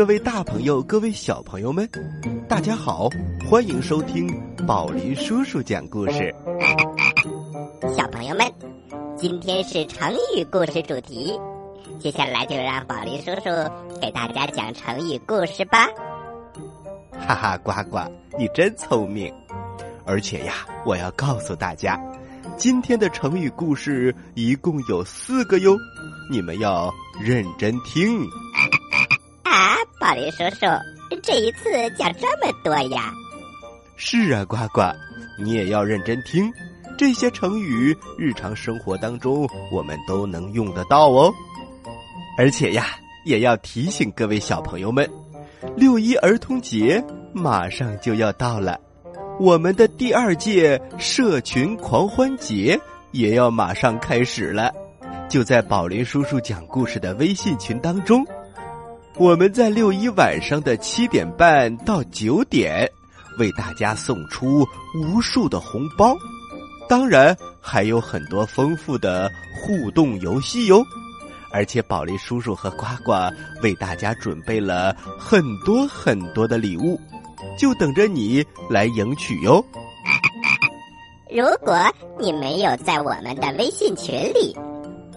各位大朋友，各位小朋友们，大家好，欢迎收听宝林叔叔讲故事。小朋友们，今天是成语故事主题，接下来就让宝林叔叔给大家讲成语故事吧。哈哈，呱呱，你真聪明！而且呀，我要告诉大家，今天的成语故事一共有四个哟，你们要认真听。啊，宝林叔叔，这一次讲这么多呀？是啊，呱呱，你也要认真听。这些成语日常生活当中我们都能用得到哦。而且呀，也要提醒各位小朋友们，六一儿童节马上就要到了，我们的第二届社群狂欢节也要马上开始了。就在宝林叔叔讲故事的微信群当中。我们在六一晚上的七点半到九点，为大家送出无数的红包，当然还有很多丰富的互动游戏哟。而且宝莉叔叔和呱呱为大家准备了很多很多的礼物，就等着你来领取哟。如果你没有在我们的微信群里，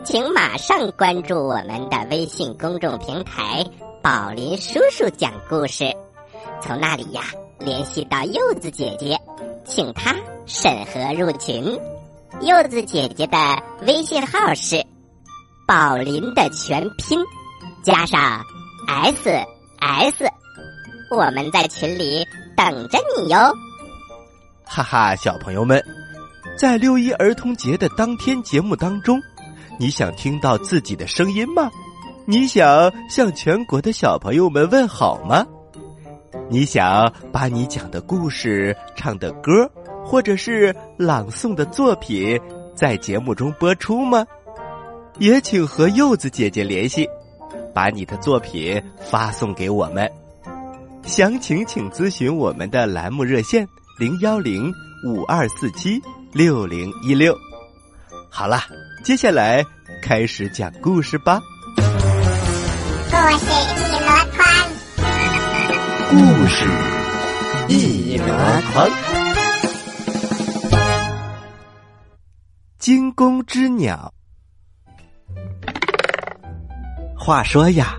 请马上关注我们的微信公众平台。宝林叔叔讲故事，从那里呀联系到柚子姐姐，请她审核入群。柚子姐姐的微信号是宝林的全拼加上 S S，我们在群里等着你哟。哈哈，小朋友们，在六一儿童节的当天节目当中，你想听到自己的声音吗？你想向全国的小朋友们问好吗？你想把你讲的故事、唱的歌，或者是朗诵的作品，在节目中播出吗？也请和柚子姐姐联系，把你的作品发送给我们。详情请咨询我们的栏目热线零幺零五二四七六零一六。好了，接下来开始讲故事吧。故事一箩筐，故事一箩筐。惊弓之鸟。话说呀，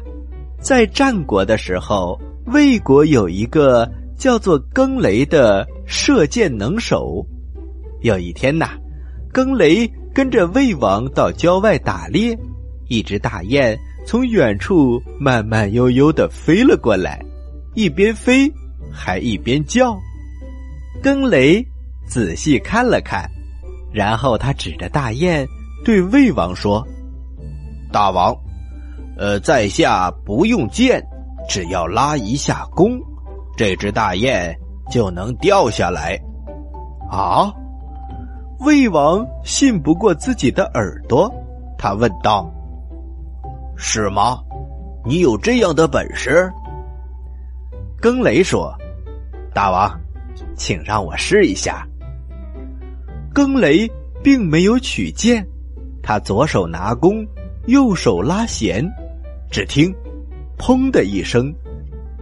在战国的时候，魏国有一个叫做更雷的射箭能手。有一天呐，更雷跟着魏王到郊外打猎，一只大雁。从远处慢慢悠悠的飞了过来，一边飞还一边叫。更雷仔细看了看，然后他指着大雁对魏王说：“大王，呃，在下不用箭，只要拉一下弓，这只大雁就能掉下来。”啊！魏王信不过自己的耳朵，他问道。是吗？你有这样的本事？更雷说：“大王，请让我试一下。”更雷并没有取剑，他左手拿弓，右手拉弦。只听“砰”的一声，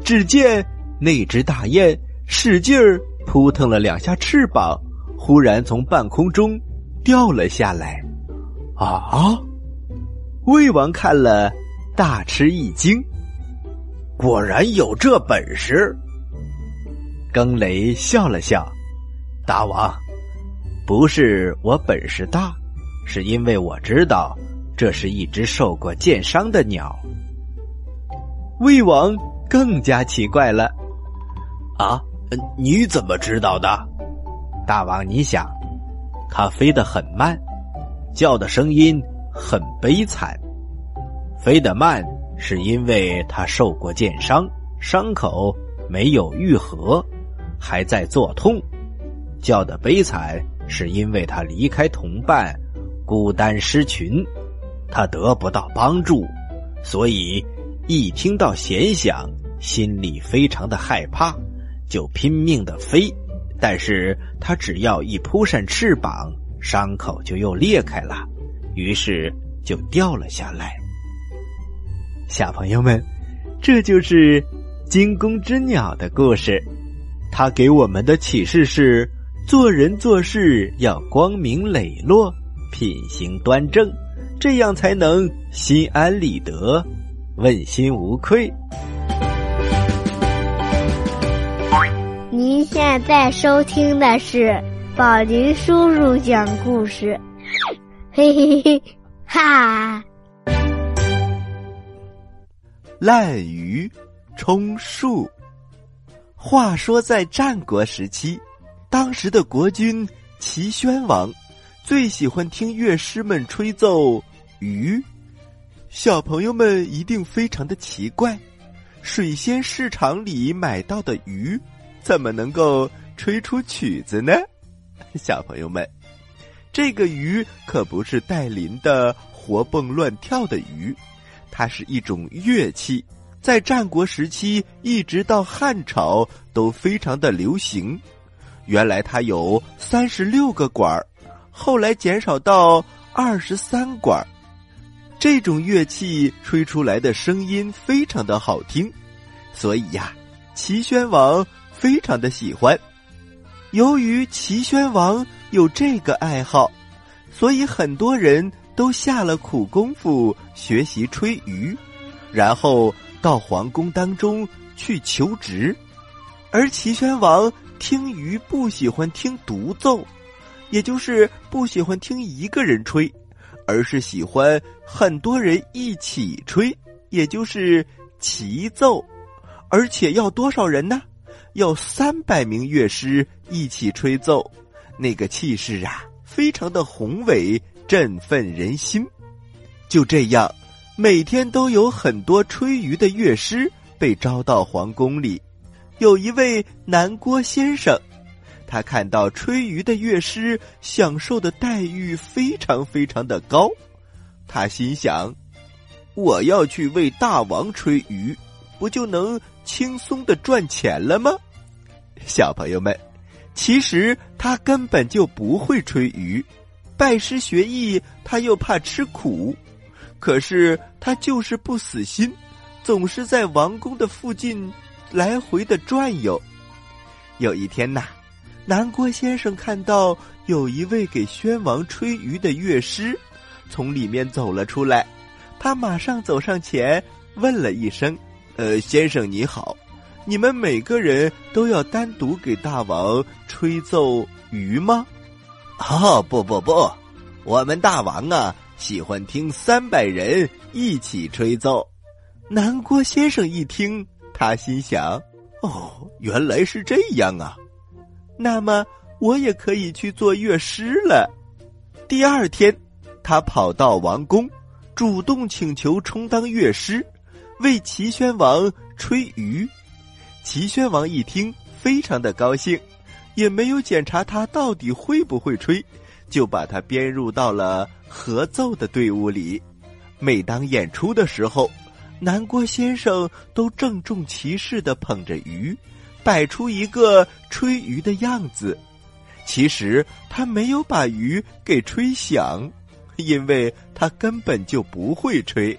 只见那只大雁使劲儿扑腾了两下翅膀，忽然从半空中掉了下来。啊！魏王看了，大吃一惊。果然有这本事。更雷笑了笑：“大王，不是我本事大，是因为我知道这是一只受过箭伤的鸟。”魏王更加奇怪了：“啊，你怎么知道的？”大王，你想，它飞得很慢，叫的声音。很悲惨，飞得慢是因为他受过箭伤，伤口没有愈合，还在作痛；叫的悲惨是因为他离开同伴，孤单失群，他得不到帮助，所以一听到弦响，心里非常的害怕，就拼命的飞。但是他只要一扑扇翅膀，伤口就又裂开了。于是就掉了下来。小朋友们，这就是惊弓之鸟的故事。它给我们的启示是：做人做事要光明磊落，品行端正，这样才能心安理得，问心无愧。现在收听的是宝林叔叔讲故事，嘿嘿嘿，哈！滥竽充数。话说，在战国时期，当时的国君齐宣王最喜欢听乐师们吹奏竽。小朋友们一定非常的奇怪，水仙市场里买到的鱼。怎么能够吹出曲子呢？小朋友们，这个鱼可不是带鳞的活蹦乱跳的鱼，它是一种乐器，在战国时期一直到汉朝都非常的流行。原来它有三十六个管儿，后来减少到二十三管儿。这种乐器吹出来的声音非常的好听，所以呀，齐宣王。非常的喜欢，由于齐宣王有这个爱好，所以很多人都下了苦功夫学习吹竽，然后到皇宫当中去求职。而齐宣王听竽不喜欢听独奏，也就是不喜欢听一个人吹，而是喜欢很多人一起吹，也就是齐奏，而且要多少人呢？要三百名乐师一起吹奏，那个气势啊，非常的宏伟，振奋人心。就这样，每天都有很多吹竽的乐师被招到皇宫里。有一位南郭先生，他看到吹竽的乐师享受的待遇非常非常的高，他心想：我要去为大王吹竽。不就能轻松的赚钱了吗？小朋友们，其实他根本就不会吹竽，拜师学艺他又怕吃苦，可是他就是不死心，总是在王宫的附近来回的转悠。有一天呐，南郭先生看到有一位给宣王吹竽的乐师从里面走了出来，他马上走上前问了一声。呃，先生你好，你们每个人都要单独给大王吹奏鱼吗？哦，不不不，我们大王啊喜欢听三百人一起吹奏。南郭先生一听，他心想：哦，原来是这样啊，那么我也可以去做乐师了。第二天，他跑到王宫，主动请求充当乐师。为齐宣王吹竽，齐宣王一听，非常的高兴，也没有检查他到底会不会吹，就把他编入到了合奏的队伍里。每当演出的时候，南郭先生都郑重其事的捧着竽，摆出一个吹竽的样子。其实他没有把鱼给吹响，因为他根本就不会吹。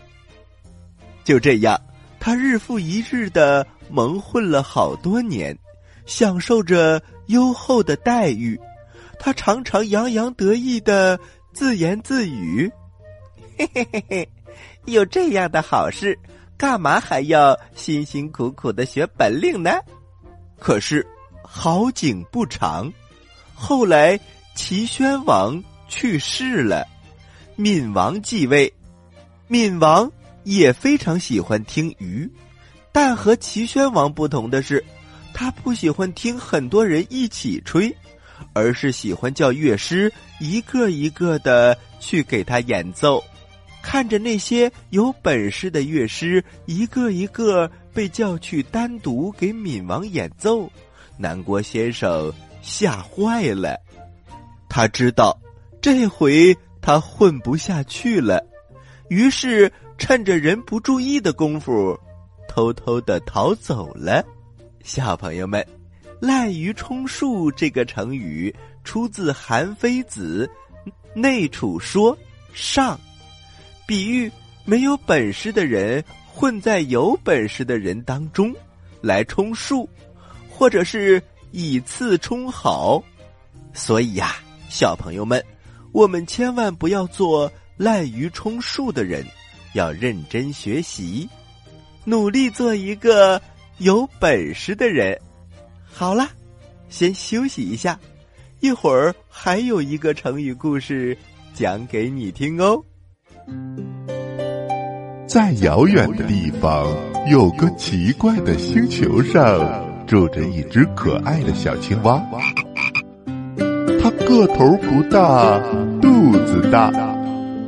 就这样，他日复一日的蒙混了好多年，享受着优厚的待遇。他常常洋洋得意的自言自语：“嘿嘿嘿嘿，有这样的好事，干嘛还要辛辛苦苦的学本领呢？”可是好景不长，后来齐宣王去世了，闵王继位，闵王。也非常喜欢听鱼，但和齐宣王不同的是，他不喜欢听很多人一起吹，而是喜欢叫乐师一个一个的去给他演奏。看着那些有本事的乐师一个一个被叫去单独给闵王演奏，南郭先生吓坏了。他知道这回他混不下去了，于是。趁着人不注意的功夫，偷偷的逃走了。小朋友们，“滥竽充数”这个成语出自《韩非子·内储说上》，比喻没有本事的人混在有本事的人当中来充数，或者是以次充好。所以呀，小朋友们，我们千万不要做滥竽充数的人，要认真学习，努力做一个有本事的人。好了，先休息一下，一会儿还有一个成语故事讲给你听哦。在遥远的地方，有个奇怪的星球上，住着一只可爱的小青蛙。它个头不大，肚子大，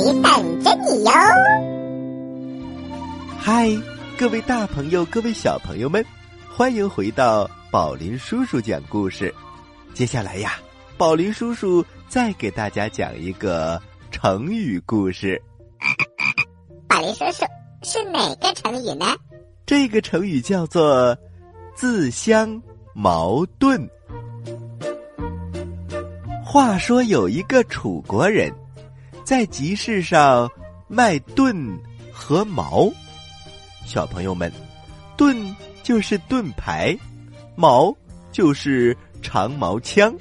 里等着你哟。嗨，各位大朋友，各位小朋友们，欢迎回到宝林叔叔讲故事。接下来呀，宝林叔叔再给大家讲一个成语故事。宝林叔叔是哪个成语呢？这个成语叫做“自相矛盾”。话说有一个楚国人，在集市上卖盾和矛。小朋友们，盾就是盾牌，矛就是。长矛枪，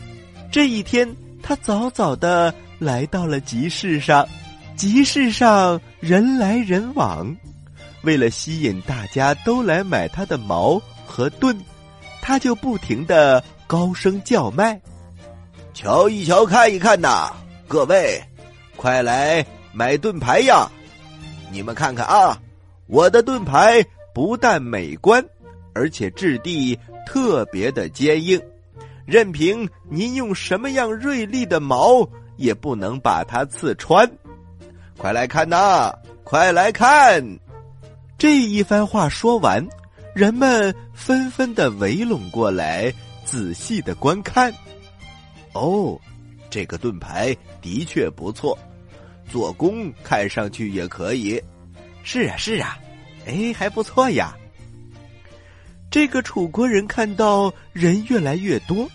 这一天他早早的来到了集市上。集市上人来人往，为了吸引大家都来买他的矛和盾，他就不停的高声叫卖：“瞧一瞧，看一看呐！各位，快来买盾牌呀！你们看看啊，我的盾牌不但美观，而且质地特别的坚硬。”任凭您用什么样锐利的矛，也不能把它刺穿。快来看呐！快来看！这一番话说完，人们纷纷的围拢过来，仔细的观看。哦，这个盾牌的确不错，做工看上去也可以。是啊，是啊，哎，还不错呀。这个楚国人看到人越来越多。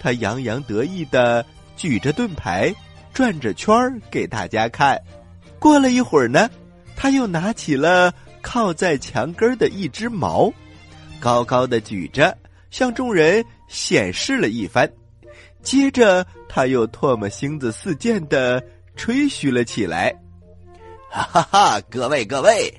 他洋洋得意的举着盾牌，转着圈儿给大家看。过了一会儿呢，他又拿起了靠在墙根的一只矛，高高的举着，向众人显示了一番。接着，他又唾沫星子四溅的吹嘘了起来：“哈哈哈！各位各位，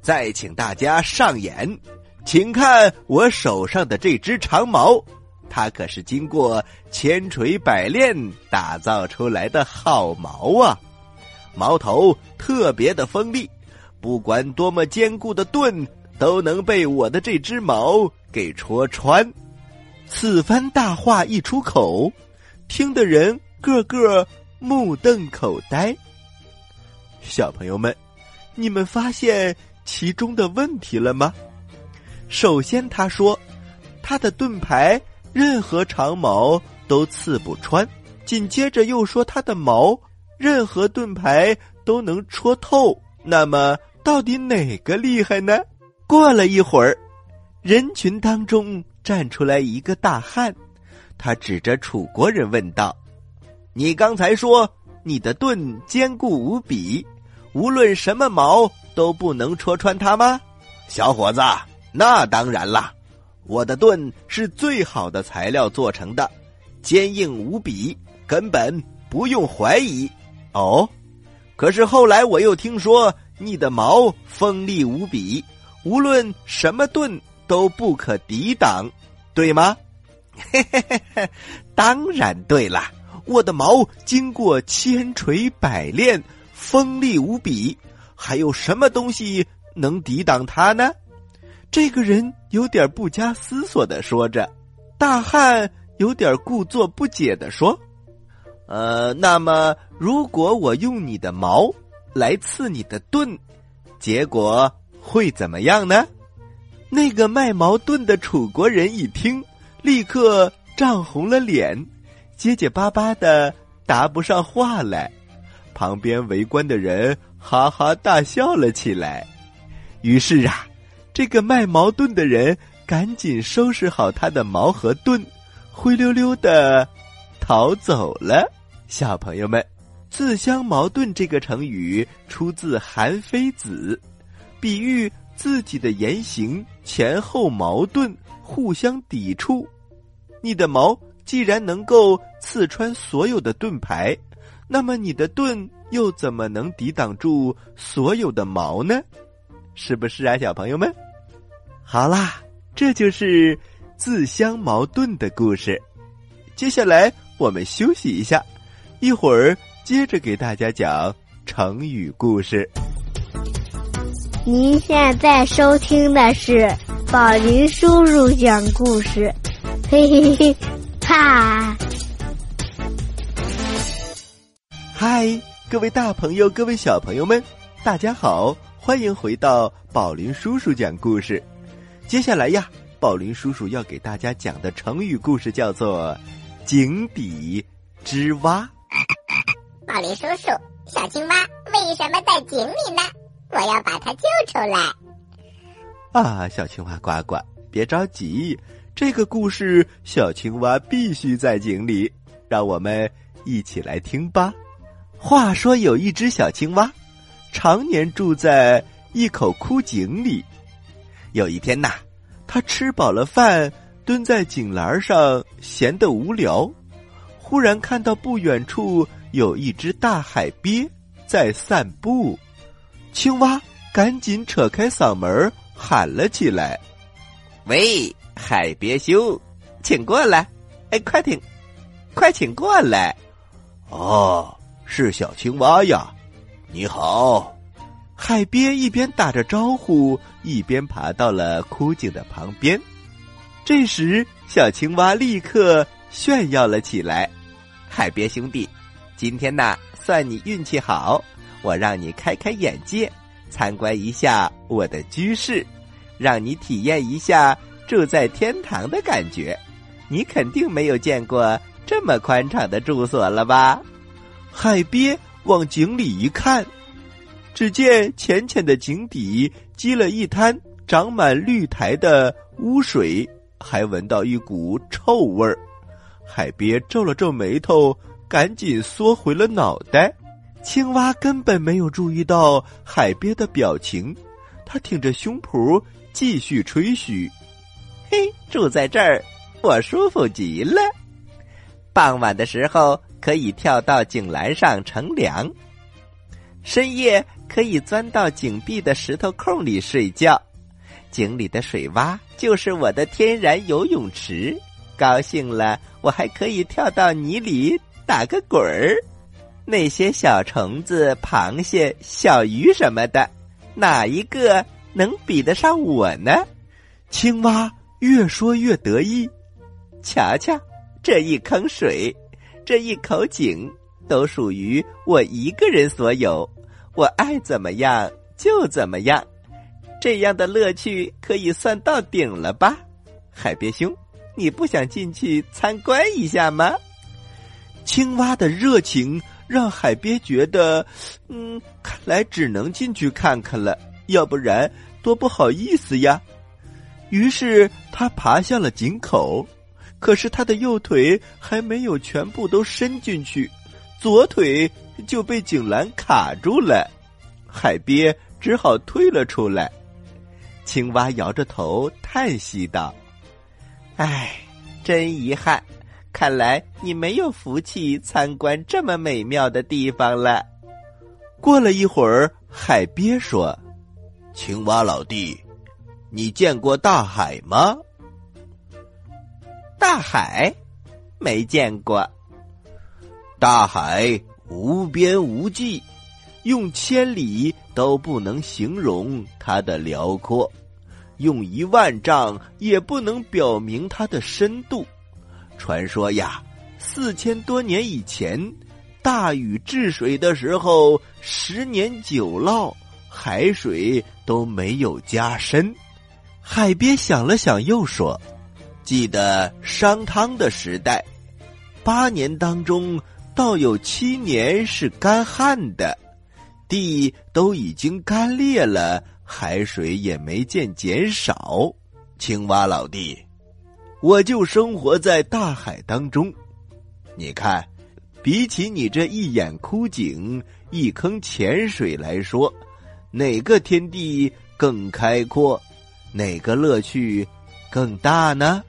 再请大家上眼，请看我手上的这只长矛。”它可是经过千锤百炼打造出来的好矛啊！矛头特别的锋利，不管多么坚固的盾都能被我的这只矛给戳穿。此番大话一出口，听的人个个目瞪口呆。小朋友们，你们发现其中的问题了吗？首先，他说他的盾牌。任何长矛都刺不穿，紧接着又说他的矛任何盾牌都能戳透。那么到底哪个厉害呢？过了一会儿，人群当中站出来一个大汉，他指着楚国人问道：“你刚才说你的盾坚固无比，无论什么矛都不能戳穿它吗？”小伙子，那当然啦。我的盾是最好的材料做成的，坚硬无比，根本不用怀疑。哦，可是后来我又听说你的矛锋利无比，无论什么盾都不可抵挡，对吗？嘿嘿嘿嘿，当然对了，我的矛经过千锤百炼，锋利无比，还有什么东西能抵挡它呢？这个人有点不加思索的说着，大汉有点故作不解的说：“呃，那么如果我用你的矛来刺你的盾，结果会怎么样呢？”那个卖矛盾的楚国人一听，立刻涨红了脸，结结巴巴的答不上话来。旁边围观的人哈哈大笑了起来。于是啊，这个卖矛盾的人赶紧收拾好他的矛和盾，灰溜溜的逃走了。小朋友们，“自相矛盾”这个成语出自《韩非子》，比喻。自己的言行前后矛盾，互相抵触。你的矛既然能够刺穿所有的盾牌，那么你的盾又怎么能抵挡住所有的矛呢？是不是啊，小朋友们？好啦，这就是自相矛盾的故事。接下来我们休息一下，一会儿接着给大家讲成语故事。您现在收听的是宝林叔叔讲故事，嘿嘿嘿，哈！嗨，各位大朋友，各位小朋友们，大家好，欢迎回到宝林叔叔讲故事。接下来呀，宝林叔叔要给大家讲的成语故事叫做“井底之蛙”。宝林叔叔，小青蛙为什么在井里呢？我要把它救出来！啊，小青蛙呱呱，别着急，这个故事小青蛙必须在井里，让我们一起来听吧。话说有一只小青蛙，常年住在一口枯井里。有一天呐，它吃饱了饭，蹲在井栏上，闲得无聊，忽然看到不远处有一只大海鳖在散步。青蛙赶紧扯开嗓门喊了起来：“喂，海鳖兄，请过来！哎，快请，快请过来！哦，是小青蛙呀，你好。”海鳖一边打着招呼，一边爬到了枯井的旁边。这时，小青蛙立刻炫耀了起来：“海鳖兄弟，今天呐，算你运气好。”我让你开开眼界，参观一下我的居室，让你体验一下住在天堂的感觉。你肯定没有见过这么宽敞的住所了吧？海鳖往井里一看，只见浅浅的井底积了一滩长满绿苔的污水，还闻到一股臭味儿。海鳖皱了皱眉头，赶紧缩回了脑袋。青蛙根本没有注意到海鳖的表情，他挺着胸脯继续吹嘘：“嘿，住在这儿，我舒服极了。傍晚的时候可以跳到井栏上乘凉，深夜可以钻到井壁的石头空里睡觉。井里的水洼就是我的天然游泳池，高兴了我还可以跳到泥里打个滚儿。”那些小虫子、螃蟹、小鱼什么的，哪一个能比得上我呢？青蛙越说越得意。瞧瞧，这一坑水，这一口井，都属于我一个人所有，我爱怎么样就怎么样。这样的乐趣可以算到顶了吧？海鳖兄，你不想进去参观一下吗？青蛙的热情。让海鳖觉得，嗯，看来只能进去看看了，要不然多不好意思呀。于是他爬向了井口，可是他的右腿还没有全部都伸进去，左腿就被井栏卡住了。海鳖只好退了出来。青蛙摇着头叹息道：“唉，真遗憾。”看来你没有福气参观这么美妙的地方了。过了一会儿，海鳖说：“青蛙老弟，你见过大海吗？”大海，没见过。大海无边无际，用千里都不能形容它的辽阔，用一万丈也不能表明它的深度。传说呀，四千多年以前，大禹治水的时候，十年九涝，海水都没有加深。海边想了想，又说：“记得商汤的时代，八年当中，倒有七年是干旱的，地都已经干裂了，海水也没见减少。”青蛙老弟，我就生活在大海当中。你看，比起你这一眼枯井、一坑浅水来说，哪个天地更开阔？哪个乐趣更大呢？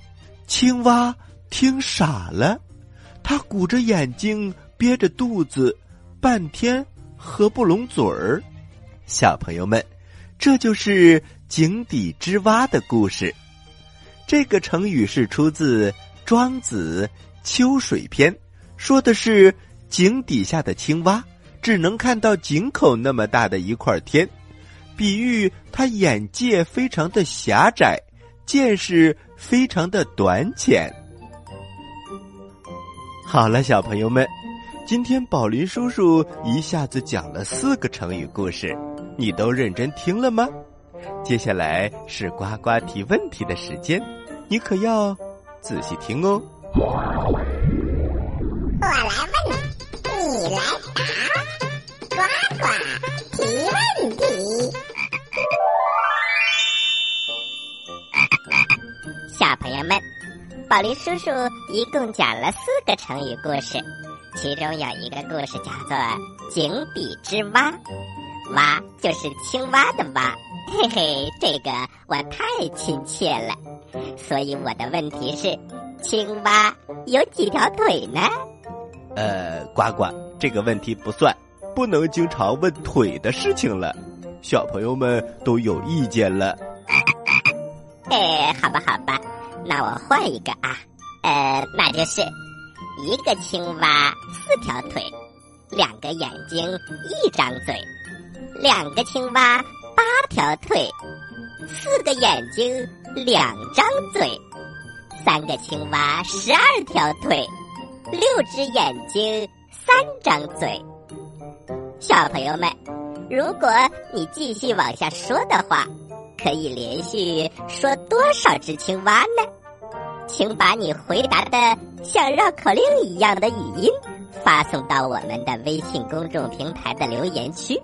青蛙听傻了，他鼓着眼睛，憋着肚子，半天合不拢嘴儿。小朋友们，这就是井底之蛙的故事。这个成语是出自《庄子·秋水篇》，说的是井底下的青蛙只能看到井口那么大的一块天。比喻他眼界非常的狭窄，见识非常的短浅。好了，小朋友们，今天宝林叔叔一下子讲了四个成语故事，你都认真听了吗？接下来是呱呱提问题的时间，你可要仔细听哦。我来问，你来宝林叔叔一共讲了四个成语故事，其中有一个故事叫做“井底之蛙”，蛙就是青蛙的蛙，嘿嘿，这个我太亲切了。所以我的问题是，青蛙有几条腿呢？呃，呱呱，这个问题不算，不能经常问腿的事情了，小朋友们都有意见了。哎，好吧，好吧，那我换一个啊，呃，那就是一个青蛙四条腿，两个眼睛一张嘴，两个青蛙八条腿，四个眼睛两张嘴，三个青蛙十二条腿，六只眼睛三张嘴。小朋友们，如果你继续往下说的话。可以连续说多少只青蛙呢？请把你回答的像绕口令一样的语音发送到我们的微信公众平台的留言区，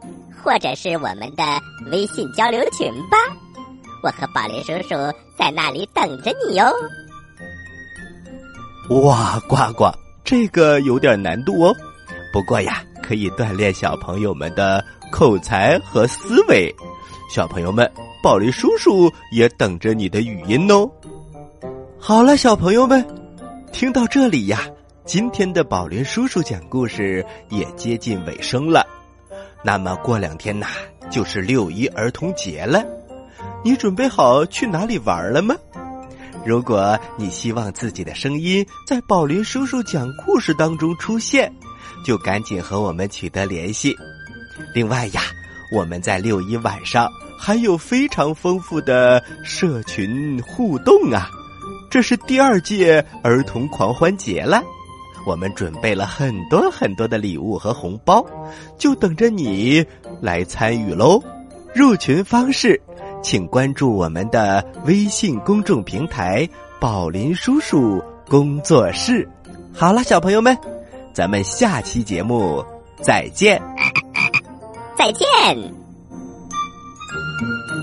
或者是我们的微信交流群吧。我和宝林叔叔在那里等着你哟。哇，呱呱，这个有点难度哦。不过呀，可以锻炼小朋友们的口才和思维。小朋友们。宝林叔叔也等着你的语音哦。好了，小朋友们，听到这里呀，今天的宝林叔叔讲故事也接近尾声了。那么过两天呐，就是六一儿童节了，你准备好去哪里玩了吗？如果你希望自己的声音在宝林叔叔讲故事当中出现，就赶紧和我们取得联系。另外呀，我们在六一晚上。还有非常丰富的社群互动啊！这是第二届儿童狂欢节了，我们准备了很多很多的礼物和红包，就等着你来参与喽。入群方式，请关注我们的微信公众平台“宝林叔叔工作室”。好了，小朋友们，咱们下期节目再见，再见。Thank you.